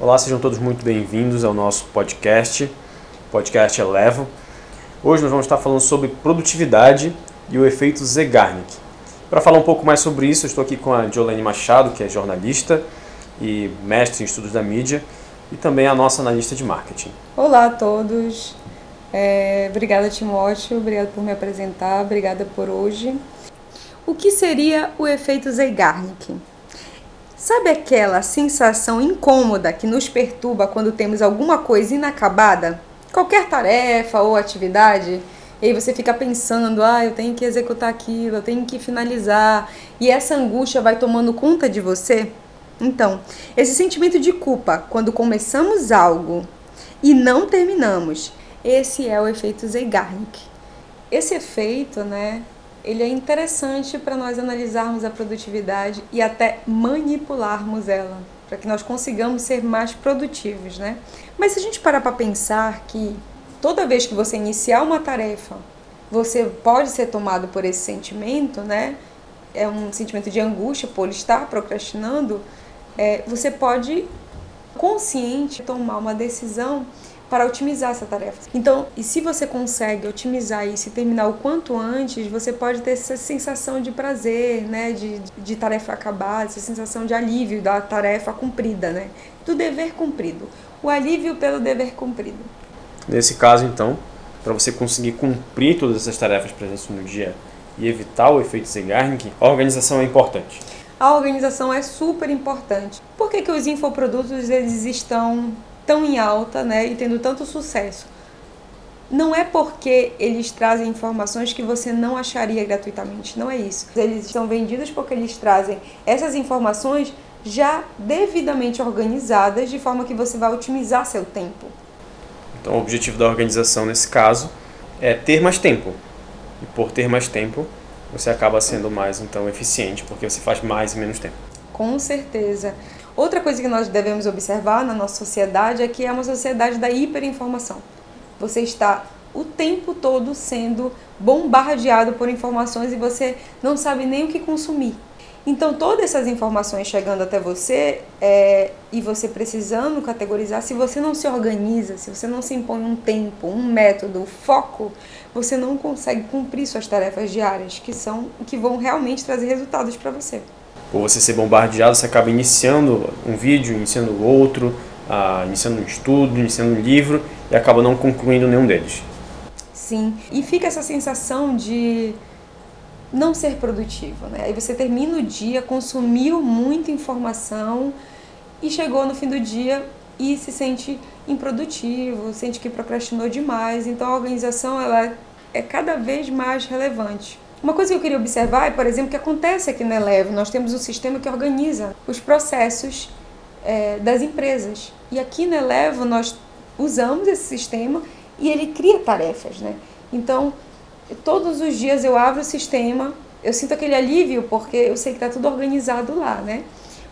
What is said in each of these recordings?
Olá, sejam todos muito bem-vindos ao nosso podcast, podcast Elevo. Hoje nós vamos estar falando sobre produtividade e o efeito Zeigarnik. Para falar um pouco mais sobre isso, eu estou aqui com a Jolene Machado, que é jornalista e mestre em estudos da mídia, e também a nossa analista de marketing. Olá a todos, é, obrigada Timóteo, obrigada por me apresentar, obrigada por hoje. O que seria o efeito Zeigarnik? Sabe aquela sensação incômoda que nos perturba quando temos alguma coisa inacabada? Qualquer tarefa ou atividade? E aí você fica pensando, ah, eu tenho que executar aquilo, eu tenho que finalizar, e essa angústia vai tomando conta de você? Então, esse sentimento de culpa quando começamos algo e não terminamos, esse é o efeito Zeigarnik. Esse efeito, né, ele é interessante para nós analisarmos a produtividade e até manipularmos ela, para que nós consigamos ser mais produtivos, né? Mas se a gente parar para pensar que toda vez que você iniciar uma tarefa, você pode ser tomado por esse sentimento, né? É um sentimento de angústia por estar procrastinando. É, você pode consciente tomar uma decisão para otimizar essa tarefa. Então, e se você consegue otimizar isso e terminar o quanto antes, você pode ter essa sensação de prazer, né, de, de tarefa acabada, essa sensação de alívio da tarefa cumprida, né, do dever cumprido. O alívio pelo dever cumprido. Nesse caso, então, para você conseguir cumprir todas essas tarefas presentes no dia e evitar o efeito Zeigarnik, a organização é importante. A organização é super importante. Por que, que os infoprodutos eles estão tão em alta né, e tendo tanto sucesso. Não é porque eles trazem informações que você não acharia gratuitamente, não é isso. Eles são vendidos porque eles trazem essas informações já devidamente organizadas, de forma que você vai otimizar seu tempo. Então, o objetivo da organização nesse caso é ter mais tempo. E por ter mais tempo, você acaba sendo mais então eficiente, porque você faz mais em menos tempo. Com certeza. Outra coisa que nós devemos observar na nossa sociedade é que é uma sociedade da hiperinformação. Você está o tempo todo sendo bombardeado por informações e você não sabe nem o que consumir. Então, todas essas informações chegando até você é, e você precisando categorizar, se você não se organiza, se você não se impõe um tempo, um método, um foco, você não consegue cumprir suas tarefas diárias, que são que vão realmente trazer resultados para você por você ser bombardeado, você acaba iniciando um vídeo, iniciando outro, uh, iniciando um estudo, iniciando um livro e acaba não concluindo nenhum deles. Sim, e fica essa sensação de não ser produtivo, né? Aí você termina o dia, consumiu muita informação e chegou no fim do dia e se sente improdutivo, sente que procrastinou demais. Então a organização ela é cada vez mais relevante. Uma coisa que eu queria observar é, por exemplo, que acontece aqui na Eleve. Nós temos um sistema que organiza os processos é, das empresas. E aqui na Elevo nós usamos esse sistema e ele cria tarefas, né? Então, todos os dias eu abro o sistema, eu sinto aquele alívio porque eu sei que está tudo organizado lá, né?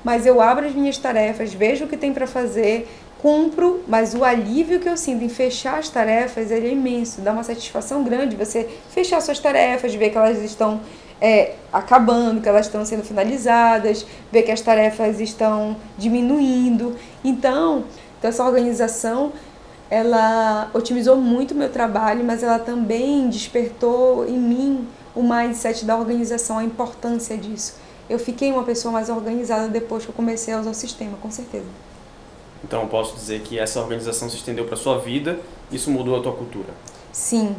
Mas eu abro as minhas tarefas, vejo o que tem para fazer, cumpro, mas o alívio que eu sinto em fechar as tarefas é imenso, dá uma satisfação grande você fechar suas tarefas, ver que elas estão é, acabando, que elas estão sendo finalizadas, ver que as tarefas estão diminuindo. Então, então essa organização ela otimizou muito o meu trabalho, mas ela também despertou em mim o mindset da organização, a importância disso. Eu fiquei uma pessoa mais organizada depois que eu comecei a usar o sistema, com certeza. Então eu posso dizer que essa organização se estendeu para sua vida, isso mudou a tua cultura. Sim.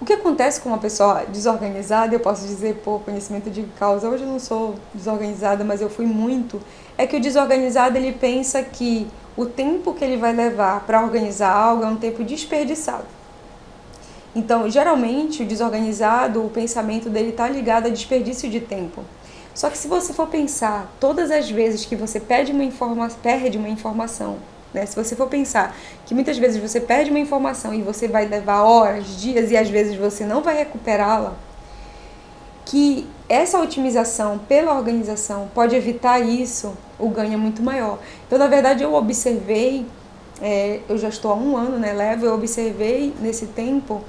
O que acontece com uma pessoa desorganizada, eu posso dizer por conhecimento de causa, hoje eu não sou desorganizada, mas eu fui muito, é que o desorganizado ele pensa que o tempo que ele vai levar para organizar algo é um tempo desperdiçado. Então, geralmente, o desorganizado, o pensamento dele está ligado a desperdício de tempo. Só que se você for pensar todas as vezes que você perde uma informa perde uma informação, né? Se você for pensar que muitas vezes você perde uma informação e você vai levar horas, dias e às vezes você não vai recuperá-la, que essa otimização pela organização pode evitar isso, o ganho é muito maior. Então, na verdade, eu observei, é, eu já estou há um ano, né, levo, eu observei nesse tempo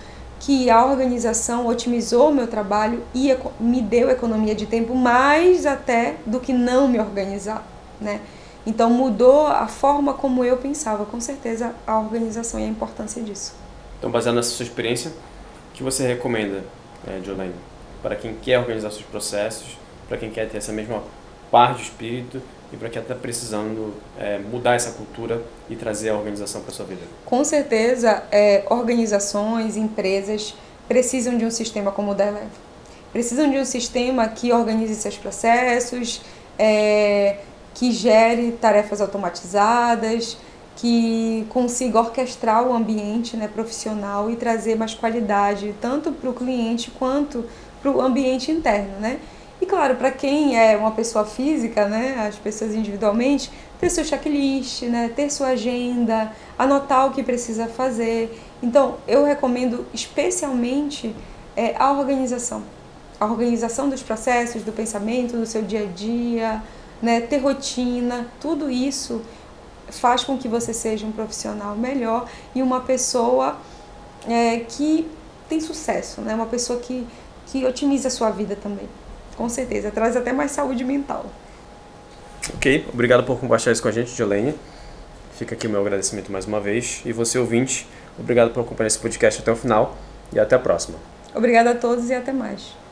que a organização otimizou o meu trabalho e me deu economia de tempo mais até do que não me organizar, né? Então mudou a forma como eu pensava, com certeza a organização e a importância disso. Então, baseado nessa sua experiência, o que você recomenda, é, Jolene, para quem quer organizar seus processos, para quem quer ter essa mesma par de espírito e para quem está precisando é, mudar essa cultura e trazer a organização para sua vida? Com certeza, é, organizações, empresas precisam de um sistema como o da Eleve. Precisam de um sistema que organize seus processos, é, que gere tarefas automatizadas, que consiga orquestrar o ambiente né, profissional e trazer mais qualidade tanto para o cliente quanto para o ambiente interno, né? E claro, para quem é uma pessoa física, né, as pessoas individualmente, ter seu checklist, né, ter sua agenda, anotar o que precisa fazer. Então, eu recomendo especialmente é, a organização. A organização dos processos, do pensamento, do seu dia a dia, né, ter rotina, tudo isso faz com que você seja um profissional melhor e uma pessoa é, que tem sucesso, né? uma pessoa que, que otimiza a sua vida também. Com certeza, traz até mais saúde mental. Ok, obrigado por compartilhar isso com a gente, Jolene. Fica aqui o meu agradecimento mais uma vez. E você, ouvinte, obrigado por acompanhar esse podcast até o final e até a próxima. Obrigada a todos e até mais.